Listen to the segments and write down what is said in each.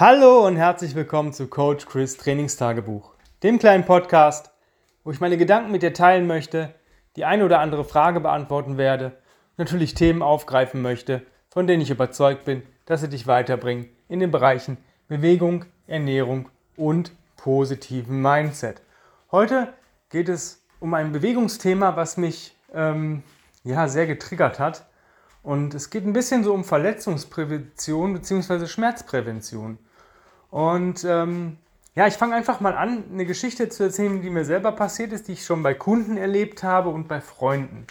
Hallo und herzlich willkommen zu Coach Chris Trainingstagebuch, dem kleinen Podcast, wo ich meine Gedanken mit dir teilen möchte, die eine oder andere Frage beantworten werde natürlich Themen aufgreifen möchte, von denen ich überzeugt bin, dass sie dich weiterbringen in den Bereichen Bewegung, Ernährung und positiven Mindset. Heute geht es um ein Bewegungsthema, was mich ähm, ja, sehr getriggert hat. Und es geht ein bisschen so um Verletzungsprävention bzw. Schmerzprävention. Und ähm, ja, ich fange einfach mal an, eine Geschichte zu erzählen, die mir selber passiert ist, die ich schon bei Kunden erlebt habe und bei Freunden.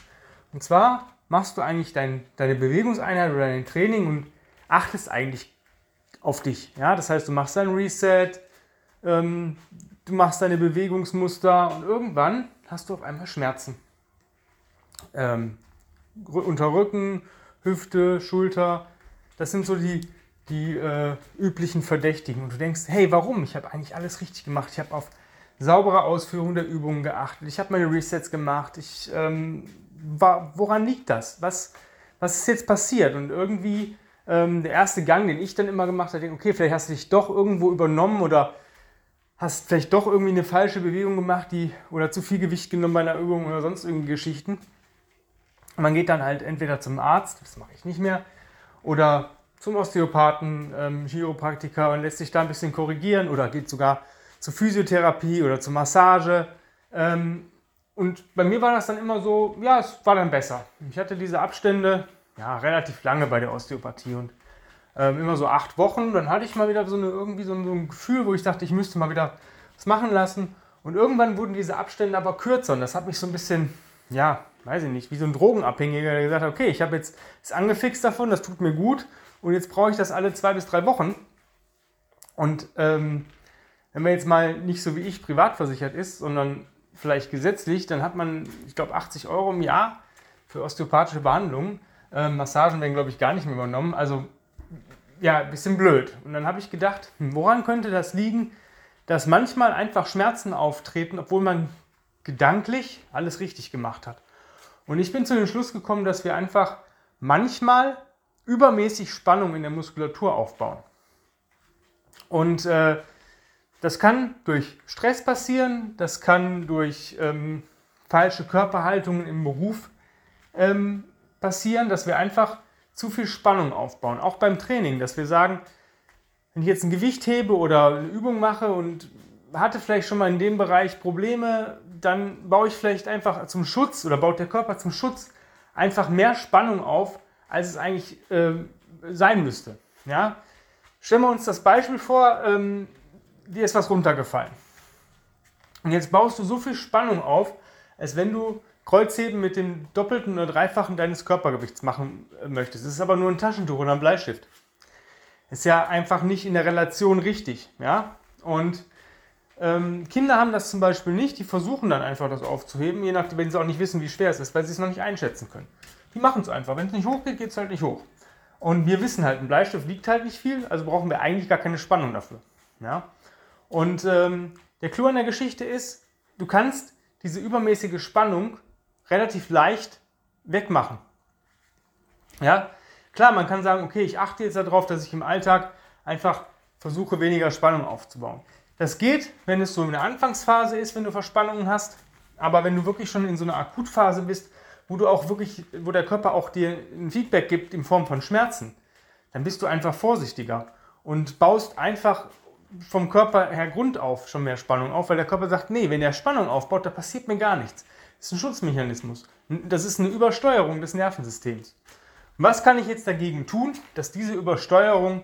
Und zwar machst du eigentlich dein, deine Bewegungseinheit oder dein Training und achtest eigentlich auf dich. Ja? Das heißt, du machst dein Reset, ähm, du machst deine Bewegungsmuster und irgendwann hast du auf einmal Schmerzen. Ähm, unter Rücken, Hüfte, Schulter, das sind so die, die äh, üblichen Verdächtigen. Und du denkst, hey, warum? Ich habe eigentlich alles richtig gemacht. Ich habe auf saubere Ausführung der Übungen geachtet. Ich habe meine Resets gemacht. Ich, ähm, war, woran liegt das? Was, was ist jetzt passiert? Und irgendwie ähm, der erste Gang, den ich dann immer gemacht habe, okay, vielleicht hast du dich doch irgendwo übernommen oder hast vielleicht doch irgendwie eine falsche Bewegung gemacht, die oder zu viel Gewicht genommen bei einer Übung oder sonst irgendwie Geschichten. Man geht dann halt entweder zum Arzt, das mache ich nicht mehr, oder zum Osteopathen, ähm, Chiropraktiker und lässt sich da ein bisschen korrigieren oder geht sogar zur Physiotherapie oder zur Massage. Ähm, und bei mir war das dann immer so, ja, es war dann besser. Ich hatte diese Abstände ja, relativ lange bei der Osteopathie und ähm, immer so acht Wochen. Dann hatte ich mal wieder so, eine, irgendwie so ein, so ein Gefühl, wo ich dachte, ich müsste mal wieder was machen lassen. Und irgendwann wurden diese Abstände aber kürzer und das hat mich so ein bisschen, ja, weiß ich nicht, wie so ein Drogenabhängiger, der gesagt hat, okay, ich habe jetzt ist angefixt davon, das tut mir gut und jetzt brauche ich das alle zwei bis drei Wochen. Und ähm, wenn man jetzt mal nicht so wie ich privat versichert ist, sondern vielleicht gesetzlich, dann hat man, ich glaube, 80 Euro im Jahr für osteopathische Behandlungen. Ähm, Massagen werden, glaube ich, gar nicht mehr übernommen. Also, ja, ein bisschen blöd. Und dann habe ich gedacht, hm, woran könnte das liegen, dass manchmal einfach Schmerzen auftreten, obwohl man gedanklich alles richtig gemacht hat. Und ich bin zu dem Schluss gekommen, dass wir einfach manchmal übermäßig Spannung in der Muskulatur aufbauen. Und äh, das kann durch Stress passieren, das kann durch ähm, falsche Körperhaltungen im Beruf ähm, passieren, dass wir einfach zu viel Spannung aufbauen. Auch beim Training, dass wir sagen, wenn ich jetzt ein Gewicht hebe oder eine Übung mache und hatte vielleicht schon mal in dem Bereich Probleme, dann baue ich vielleicht einfach zum Schutz oder baut der Körper zum Schutz einfach mehr Spannung auf, als es eigentlich äh, sein müsste. Ja? Stellen wir uns das Beispiel vor, ähm, dir ist was runtergefallen. Und jetzt baust du so viel Spannung auf, als wenn du Kreuzheben mit dem doppelten oder dreifachen deines Körpergewichts machen äh, möchtest. Es ist aber nur ein Taschentuch oder ein Bleistift. Ist ja einfach nicht in der Relation richtig. Ja? Und ähm, Kinder haben das zum Beispiel nicht, die versuchen dann einfach das aufzuheben, je nachdem, wenn sie auch nicht wissen, wie schwer es ist, weil sie es noch nicht einschätzen können. Die machen es einfach. Wenn es nicht hochgeht, geht es halt nicht hoch. Und wir wissen halt, ein Bleistift wiegt halt nicht viel, also brauchen wir eigentlich gar keine Spannung dafür. Ja? Und ähm, der Clou an der Geschichte ist, du kannst diese übermäßige Spannung relativ leicht wegmachen. Ja, klar, man kann sagen, okay, ich achte jetzt darauf, dass ich im Alltag einfach versuche, weniger Spannung aufzubauen. Das geht, wenn es so in der Anfangsphase ist, wenn du Verspannungen hast, aber wenn du wirklich schon in so einer Akutphase bist, wo du auch wirklich, wo der Körper auch dir ein Feedback gibt in Form von Schmerzen, dann bist du einfach vorsichtiger und baust einfach vom Körper her Grund auf schon mehr Spannung auf, weil der Körper sagt, nee, wenn er Spannung aufbaut, da passiert mir gar nichts. Das ist ein Schutzmechanismus. Das ist eine Übersteuerung des Nervensystems. Was kann ich jetzt dagegen tun, dass diese Übersteuerung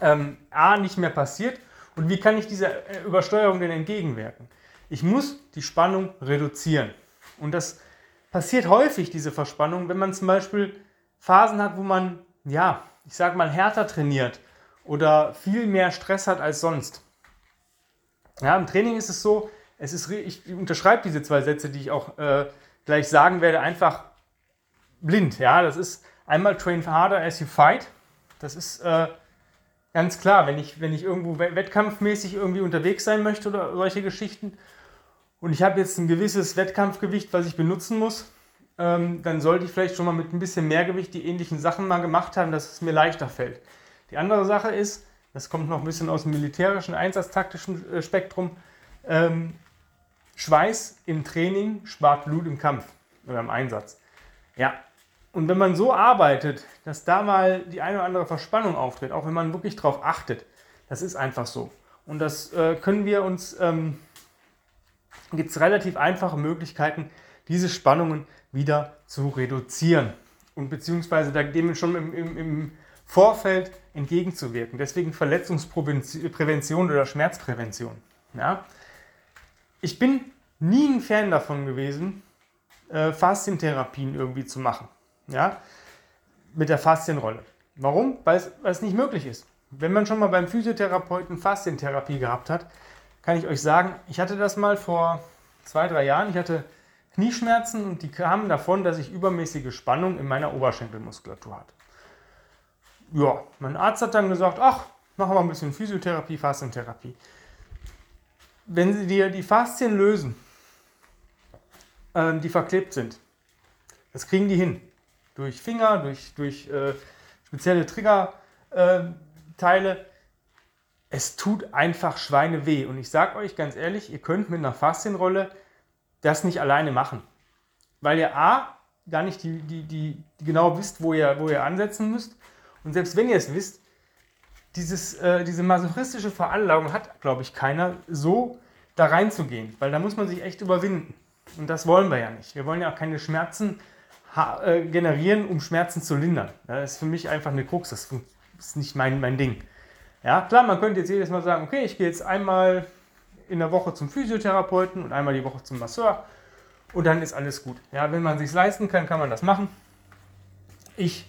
ähm, A nicht mehr passiert und wie kann ich dieser äh, Übersteuerung denn entgegenwirken? Ich muss die Spannung reduzieren. Und das passiert häufig, diese Verspannung, wenn man zum Beispiel Phasen hat, wo man, ja, ich sage mal, härter trainiert oder viel mehr Stress hat als sonst. Ja, im Training ist es so, es ist, ich unterschreibe diese zwei Sätze, die ich auch äh, gleich sagen werde, einfach blind. Ja, das ist einmal train harder as you fight. Das ist äh, ganz klar, wenn ich, wenn ich irgendwo wettkampfmäßig irgendwie unterwegs sein möchte oder solche Geschichten und ich habe jetzt ein gewisses Wettkampfgewicht, was ich benutzen muss, ähm, dann sollte ich vielleicht schon mal mit ein bisschen mehr Gewicht die ähnlichen Sachen mal gemacht haben, dass es mir leichter fällt. Die andere Sache ist, das kommt noch ein bisschen aus dem militärischen, einsatztaktischen äh, Spektrum. Ähm, Schweiß im Training spart Blut im Kampf oder im Einsatz. Ja, und wenn man so arbeitet, dass da mal die eine oder andere Verspannung auftritt, auch wenn man wirklich darauf achtet, das ist einfach so. Und das äh, können wir uns, ähm, gibt es relativ einfache Möglichkeiten, diese Spannungen wieder zu reduzieren und beziehungsweise dem schon im, im, im Vorfeld entgegenzuwirken. Deswegen Verletzungsprävention oder Schmerzprävention. Ja? Ich bin nie ein Fan davon gewesen, äh, Faszientherapien irgendwie zu machen. Ja? Mit der Faszienrolle. Warum? Weil es, weil es nicht möglich ist. Wenn man schon mal beim Physiotherapeuten Faszientherapie gehabt hat, kann ich euch sagen, ich hatte das mal vor zwei, drei Jahren. Ich hatte Knieschmerzen und die kamen davon, dass ich übermäßige Spannung in meiner Oberschenkelmuskulatur hatte. Ja, mein Arzt hat dann gesagt, ach, machen wir ein bisschen Physiotherapie, Faszientherapie. Wenn sie dir die Faszien lösen, äh, die verklebt sind, das kriegen die hin. Durch Finger, durch, durch äh, spezielle Triggerteile. Äh, es tut einfach Schweine weh. Und ich sage euch ganz ehrlich, ihr könnt mit einer Faszienrolle das nicht alleine machen. Weil ihr A, gar nicht die, die, die, die genau wisst, wo ihr, wo ihr ansetzen müsst. Und selbst wenn ihr es wisst, dieses, äh, diese masochistische Veranlagung hat, glaube ich, keiner, so da reinzugehen. Weil da muss man sich echt überwinden. Und das wollen wir ja nicht. Wir wollen ja auch keine Schmerzen generieren, um Schmerzen zu lindern. Das ist für mich einfach eine Krux. Das ist nicht mein, mein Ding. Ja, klar, man könnte jetzt jedes Mal sagen, okay, ich gehe jetzt einmal in der Woche zum Physiotherapeuten und einmal die Woche zum Masseur und dann ist alles gut. Ja, wenn man sich leisten kann, kann man das machen. Ich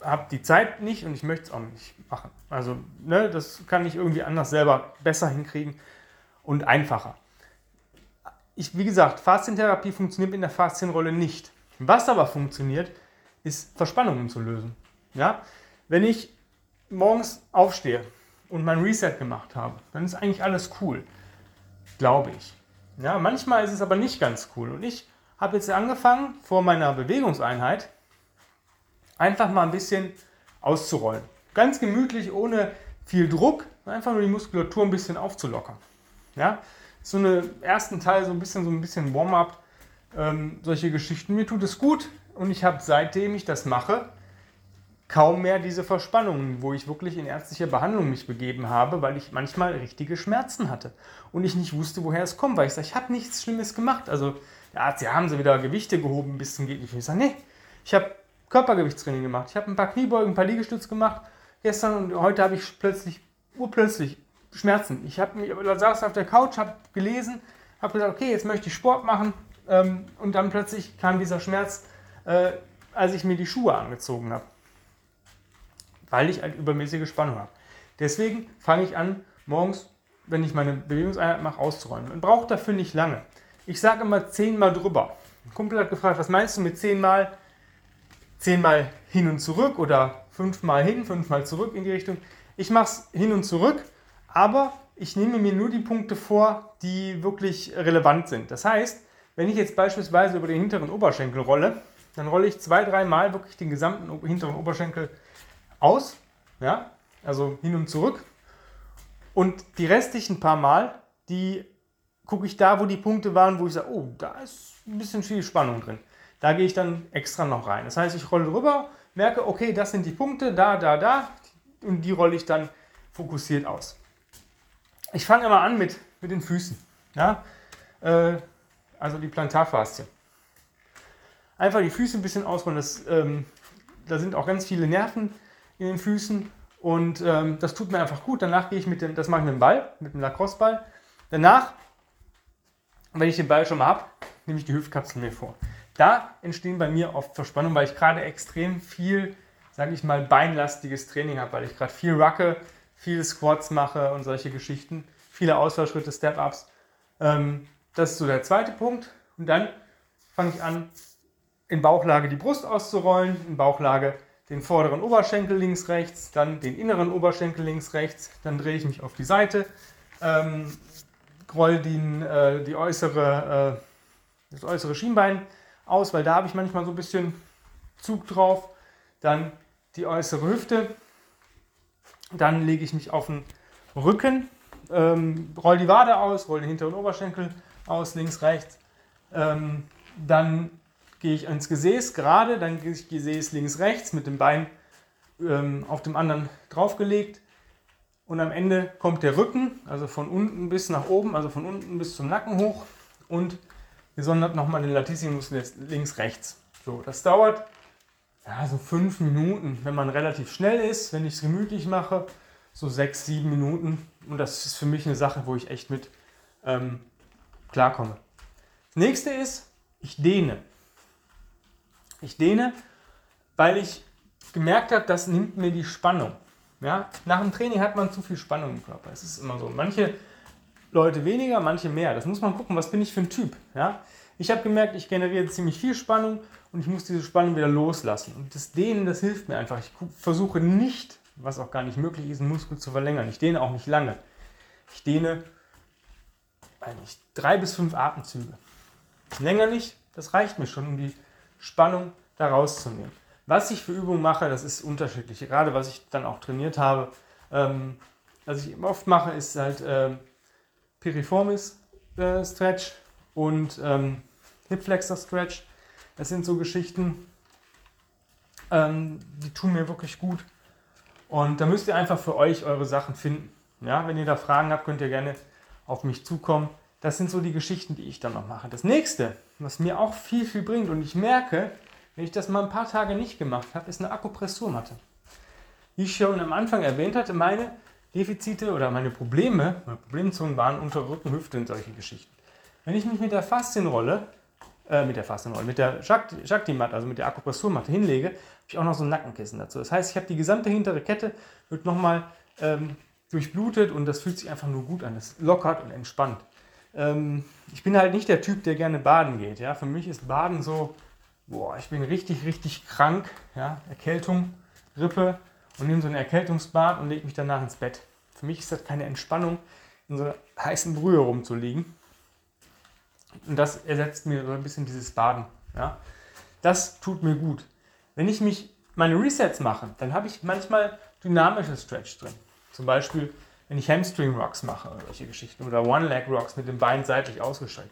habe die Zeit nicht und ich möchte es auch nicht machen. Also, ne, das kann ich irgendwie anders selber besser hinkriegen und einfacher. Ich, wie gesagt, Faszientherapie funktioniert in der Faszienrolle nicht. Was aber funktioniert, ist Verspannungen zu lösen. Ja? Wenn ich morgens aufstehe und mein Reset gemacht habe, dann ist eigentlich alles cool. Glaube ich. Ja, manchmal ist es aber nicht ganz cool. Und ich habe jetzt angefangen, vor meiner Bewegungseinheit einfach mal ein bisschen auszurollen. Ganz gemütlich, ohne viel Druck, einfach nur die Muskulatur ein bisschen aufzulockern. Ja, so einen ersten Teil so ein bisschen, so ein bisschen Warm-up, ähm, solche Geschichten. Mir tut es gut und ich habe seitdem ich das mache, kaum mehr diese Verspannungen, wo ich wirklich in ärztliche Behandlung mich begeben habe, weil ich manchmal richtige Schmerzen hatte und ich nicht wusste, woher es kommt, weil ich sage, ich habe nichts Schlimmes gemacht. Also der Arzt, ja, haben sie wieder Gewichte gehoben, bis zum nicht. Ich sage, nee, ich habe Körpergewichtstraining gemacht. Ich habe ein paar Kniebeugen, ein paar Liegestütze gemacht gestern und heute habe ich plötzlich, urplötzlich Schmerzen. Ich habe mich, saß auf der Couch, habe gelesen, habe gesagt, okay, jetzt möchte ich Sport machen ähm, und dann plötzlich kam dieser Schmerz, äh, als ich mir die Schuhe angezogen habe weil ich eine übermäßige Spannung habe. Deswegen fange ich an, morgens, wenn ich meine Bewegungseinheit mache, auszuräumen. Man braucht dafür nicht lange. Ich sage immer zehnmal drüber. Ein Kumpel hat gefragt, was meinst du mit zehnmal? Zehnmal hin und zurück oder fünfmal hin, fünfmal zurück in die Richtung. Ich mache es hin und zurück, aber ich nehme mir nur die Punkte vor, die wirklich relevant sind. Das heißt, wenn ich jetzt beispielsweise über den hinteren Oberschenkel rolle, dann rolle ich zwei, dreimal wirklich den gesamten hinteren Oberschenkel aus, ja, also hin und zurück. Und die restlichen paar Mal, die gucke ich da, wo die Punkte waren, wo ich sage, oh, da ist ein bisschen viel Spannung drin. Da gehe ich dann extra noch rein. Das heißt, ich rolle rüber, merke, okay, das sind die Punkte, da, da, da, und die rolle ich dann fokussiert aus. Ich fange immer an mit, mit den Füßen, ja, äh, also die Plantarfaszie. Einfach die Füße ein bisschen ausrollen, das, ähm, da sind auch ganz viele Nerven in den Füßen und ähm, das tut mir einfach gut. Danach gehe ich mit dem, das mache ich mit dem Ball, mit dem Lacrosse-Ball. Danach, wenn ich den Ball schon mal habe, nehme ich die Hüftkapsel mir vor. Da entstehen bei mir oft Verspannungen, weil ich gerade extrem viel, sage ich mal, beinlastiges Training habe, weil ich gerade viel rucke, viele Squats mache und solche Geschichten, viele Ausfallschritte, Step-Ups. Ähm, das ist so der zweite Punkt. Und dann fange ich an, in Bauchlage die Brust auszurollen, in Bauchlage den vorderen Oberschenkel links, rechts, dann den inneren Oberschenkel links, rechts, dann drehe ich mich auf die Seite, ähm, roll den, äh, die äußere, äh, das äußere Schienbein aus, weil da habe ich manchmal so ein bisschen Zug drauf, dann die äußere Hüfte. Dann lege ich mich auf den Rücken, ähm, roll die Wade aus, roll den hinteren Oberschenkel aus, links, rechts. Ähm, dann gehe ich ins Gesäß gerade, dann gehe ich Gesäß links, rechts mit dem Bein ähm, auf dem anderen draufgelegt. Und am Ende kommt der Rücken, also von unten bis nach oben, also von unten bis zum Nacken hoch und gesondert nochmal den Latissimus links, rechts. So, das dauert ja, so fünf Minuten, wenn man relativ schnell ist, wenn ich es gemütlich mache, so sechs, sieben Minuten. Und das ist für mich eine Sache, wo ich echt mit ähm, klarkomme. Das nächste ist, ich dehne. Ich dehne, weil ich gemerkt habe, das nimmt mir die Spannung. Ja? Nach dem Training hat man zu viel Spannung im Körper. Es ist immer so. Manche Leute weniger, manche mehr. Das muss man gucken, was bin ich für ein Typ. Ja? Ich habe gemerkt, ich generiere ziemlich viel Spannung und ich muss diese Spannung wieder loslassen. Und das Dehnen, das hilft mir einfach. Ich versuche nicht, was auch gar nicht möglich ist, einen Muskel zu verlängern. Ich dehne auch nicht lange. Ich dehne eigentlich drei bis fünf Atemzüge. Länger nicht, das reicht mir schon, um die Spannung da rauszunehmen. Was ich für Übungen mache, das ist unterschiedlich. Gerade was ich dann auch trainiert habe, ähm, was ich oft mache, ist halt äh, Piriformis äh, Stretch und ähm, Hip Flexor Stretch. Das sind so Geschichten, ähm, die tun mir wirklich gut. Und da müsst ihr einfach für euch eure Sachen finden. Ja, wenn ihr da Fragen habt, könnt ihr gerne auf mich zukommen. Das sind so die Geschichten, die ich dann noch mache. Das nächste, was mir auch viel, viel bringt und ich merke, wenn ich das mal ein paar Tage nicht gemacht habe, ist eine Akupressurmatte. Wie ich schon am Anfang erwähnt hatte, meine Defizite oder meine Probleme, meine Problemzonen waren unter Rücken, Hüfte und solche Geschichten. Wenn ich mich mit der Faszienrolle, äh, mit der Faszienrolle, mit der Shakti-Matte, also mit der Akupressurmatte hinlege, habe ich auch noch so ein Nackenkissen dazu. Das heißt, ich habe die gesamte hintere Kette, wird nochmal ähm, durchblutet und das fühlt sich einfach nur gut an. Das lockert und entspannt. Ähm, ich bin halt nicht der Typ, der gerne baden geht. Ja? Für mich ist Baden so, boah, ich bin richtig, richtig krank. Ja? Erkältung, Rippe und nehme so ein Erkältungsbad und lege mich danach ins Bett. Für mich ist das keine Entspannung, in so heißen Brühe rumzulegen. Und das ersetzt mir so ein bisschen dieses Baden. Ja? Das tut mir gut. Wenn ich mich meine Resets mache, dann habe ich manchmal dynamische Stretch drin. Zum Beispiel, wenn ich Hamstring Rocks mache oder solche Geschichten oder One Leg Rocks mit dem Bein seitlich ausgestreckt.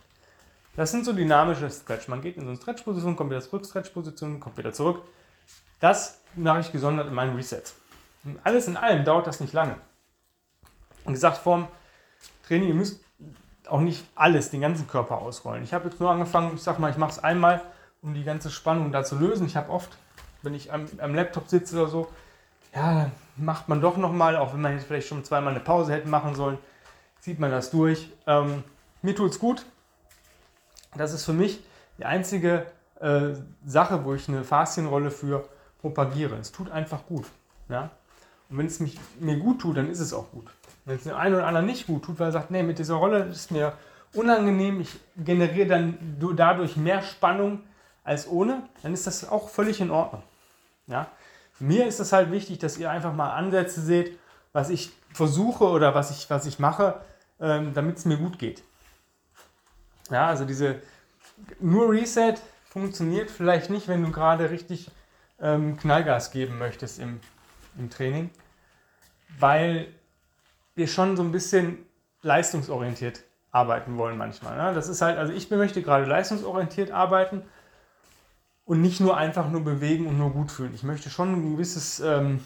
Das sind so dynamische Stretch. Man geht in so eine Stretch-Position, kommt wieder zurück, Stretch-Position, kommt wieder zurück. Das mache ich gesondert in meinen Resets. Und alles in allem dauert das nicht lange. Und gesagt, vorm Training, ihr müsst auch nicht alles, den ganzen Körper ausrollen. Ich habe jetzt nur angefangen, ich sag mal, ich mache es einmal, um die ganze Spannung da zu lösen. Ich habe oft, wenn ich am, am Laptop sitze oder so, ja, macht man doch nochmal, auch wenn man jetzt vielleicht schon zweimal eine Pause hätte machen sollen, zieht man das durch. Ähm, mir tut es gut. Das ist für mich die einzige äh, Sache, wo ich eine Faszienrolle für propagiere. Es tut einfach gut. Ja? Und wenn es mir gut tut, dann ist es auch gut. Wenn es dem einen oder anderen nicht gut tut, weil er sagt, nee, mit dieser Rolle ist mir unangenehm, ich generiere dann dadurch mehr Spannung als ohne, dann ist das auch völlig in Ordnung. Ja? Mir ist es halt wichtig, dass ihr einfach mal Ansätze seht, was ich versuche oder was ich, was ich mache, ähm, damit es mir gut geht. Ja, also diese nur Reset funktioniert vielleicht nicht, wenn du gerade richtig ähm, Knallgas geben möchtest im, im Training, weil wir schon so ein bisschen leistungsorientiert arbeiten wollen manchmal. Ne? Das ist halt, also ich möchte gerade leistungsorientiert arbeiten und nicht nur einfach nur bewegen und nur gut fühlen. Ich möchte schon ein gewisses, ähm,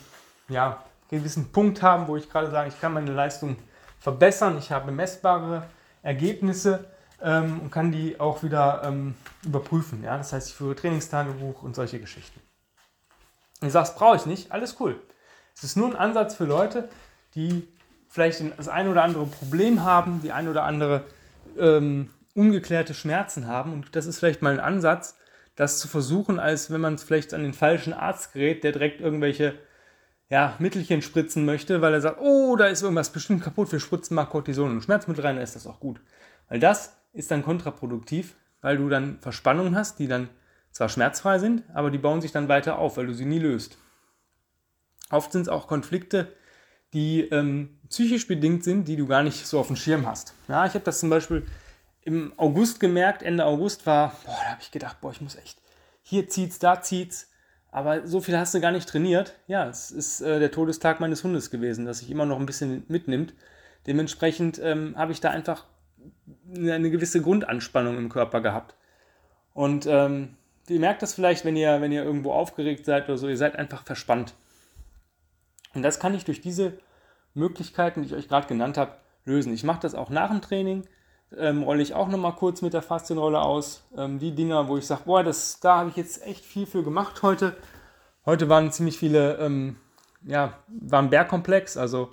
ja, gewissen Punkt haben, wo ich gerade sage, ich kann meine Leistung verbessern, ich habe messbare Ergebnisse ähm, und kann die auch wieder ähm, überprüfen. Ja? Das heißt, ich führe Trainingstagebuch und solche Geschichten. Und du sagst, brauche ich nicht, alles cool. Es ist nur ein Ansatz für Leute, die vielleicht das ein oder andere Problem haben, die ein oder andere ähm, ungeklärte Schmerzen haben. Und das ist vielleicht mal ein Ansatz, das zu versuchen, als wenn man es vielleicht an den falschen Arzt gerät, der direkt irgendwelche ja, Mittelchen spritzen möchte, weil er sagt, oh, da ist irgendwas bestimmt kaputt, wir spritzen mal Cortison und Schmerzmittel rein, dann ist das auch gut. Weil das ist dann kontraproduktiv, weil du dann Verspannungen hast, die dann zwar schmerzfrei sind, aber die bauen sich dann weiter auf, weil du sie nie löst. Oft sind es auch Konflikte, die ähm, psychisch bedingt sind, die du gar nicht so auf dem Schirm hast. Ja, ich habe das zum Beispiel im August gemerkt, Ende August war, boah, da habe ich gedacht, boah, ich muss echt, hier zieht's, da zieht's. aber so viel hast du gar nicht trainiert. Ja, es ist äh, der Todestag meines Hundes gewesen, dass sich immer noch ein bisschen mitnimmt. Dementsprechend ähm, habe ich da einfach eine gewisse Grundanspannung im Körper gehabt. Und ähm, ihr merkt das vielleicht, wenn ihr, wenn ihr irgendwo aufgeregt seid oder so, ihr seid einfach verspannt. Und das kann ich durch diese Möglichkeiten, die ich euch gerade genannt habe, lösen. Ich mache das auch nach dem Training, ähm, rolle ich auch nochmal kurz mit der Faszienrolle aus. Ähm, die Dinger, wo ich sage, boah, das, da habe ich jetzt echt viel für gemacht heute. Heute waren ziemlich viele, ähm, ja, war ein Bergkomplex, also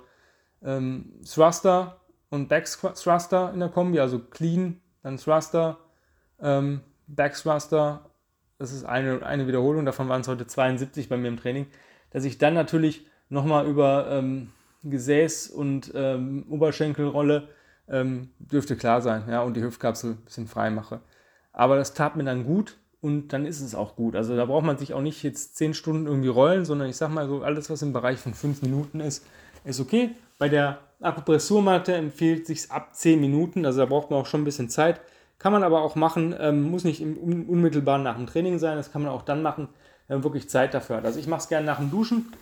ähm, Thruster und Back Thruster in der Kombi, also Clean, dann Thruster, ähm, Back Thruster. Das ist eine, eine Wiederholung, davon waren es heute 72 bei mir im Training. Dass ich dann natürlich nochmal über ähm, Gesäß und ähm, Oberschenkelrolle ähm, dürfte klar sein, ja, und die Hüftkapsel ein bisschen frei mache. Aber das tat mir dann gut und dann ist es auch gut. Also da braucht man sich auch nicht jetzt 10 Stunden irgendwie rollen, sondern ich sag mal so, alles, was im Bereich von 5 Minuten ist, ist okay. Bei der Akupressurmatte empfiehlt sich ab 10 Minuten, also da braucht man auch schon ein bisschen Zeit. Kann man aber auch machen, ähm, muss nicht im, unmittelbar nach dem Training sein, das kann man auch dann machen, wenn man wirklich Zeit dafür hat. Also ich mache es gerne nach dem Duschen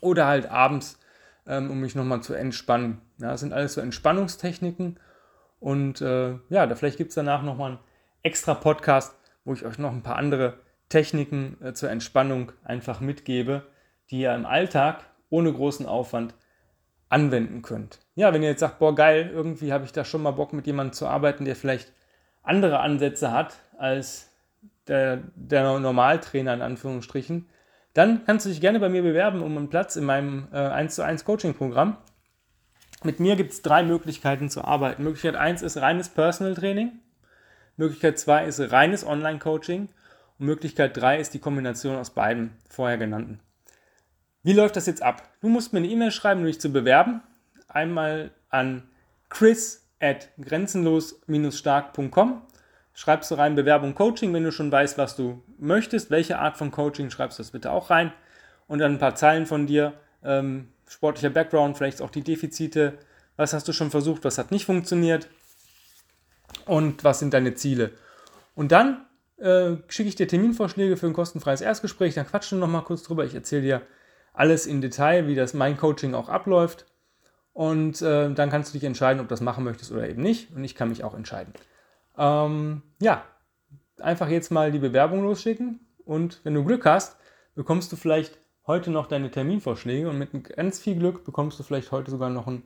oder halt abends, ähm, um mich nochmal zu entspannen. Ja, das sind alles so Entspannungstechniken und äh, ja, da vielleicht gibt es danach nochmal einen extra Podcast, wo ich euch noch ein paar andere Techniken äh, zur Entspannung einfach mitgebe, die ihr im Alltag ohne großen Aufwand anwenden könnt. Ja, wenn ihr jetzt sagt, boah, geil, irgendwie habe ich da schon mal Bock mit jemandem zu arbeiten, der vielleicht andere Ansätze hat als der, der Normaltrainer in Anführungsstrichen, dann kannst du dich gerne bei mir bewerben um einen Platz in meinem äh, 1 zu 1 Coaching-Programm. Mit mir gibt es drei Möglichkeiten zu arbeiten. Möglichkeit 1 ist reines Personal Training. Möglichkeit 2 ist reines Online-Coaching. Und Möglichkeit 3 ist die Kombination aus beiden vorher genannten. Wie läuft das jetzt ab? Du musst mir eine E-Mail schreiben, um dich zu bewerben. Einmal an chris at grenzenlos-stark.com schreibst du rein Bewerbung Coaching, wenn du schon weißt, was du möchtest, welche Art von Coaching, schreibst du das bitte auch rein. Und dann ein paar Zeilen von dir, ähm, sportlicher Background, vielleicht auch die Defizite, was hast du schon versucht, was hat nicht funktioniert und was sind deine Ziele. Und dann äh, schicke ich dir Terminvorschläge für ein kostenfreies Erstgespräch, dann quatschen wir nochmal kurz drüber. Ich erzähle dir alles in Detail, wie das mein Coaching auch abläuft. Und äh, dann kannst du dich entscheiden, ob du das machen möchtest oder eben nicht. Und ich kann mich auch entscheiden. Ähm, ja, einfach jetzt mal die Bewerbung losschicken und wenn du Glück hast, bekommst du vielleicht heute noch deine Terminvorschläge und mit ganz viel Glück bekommst du vielleicht heute sogar noch ein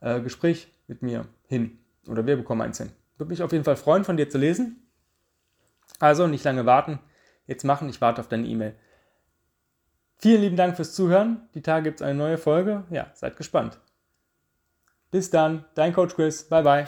äh, Gespräch mit mir hin. Oder wir bekommen eins hin. Würde mich auf jeden Fall freuen, von dir zu lesen. Also nicht lange warten, jetzt machen, ich warte auf deine E-Mail. Vielen lieben Dank fürs Zuhören. Die Tage gibt es eine neue Folge. Ja, seid gespannt. Bis dann, dein Coach Chris. Bye bye.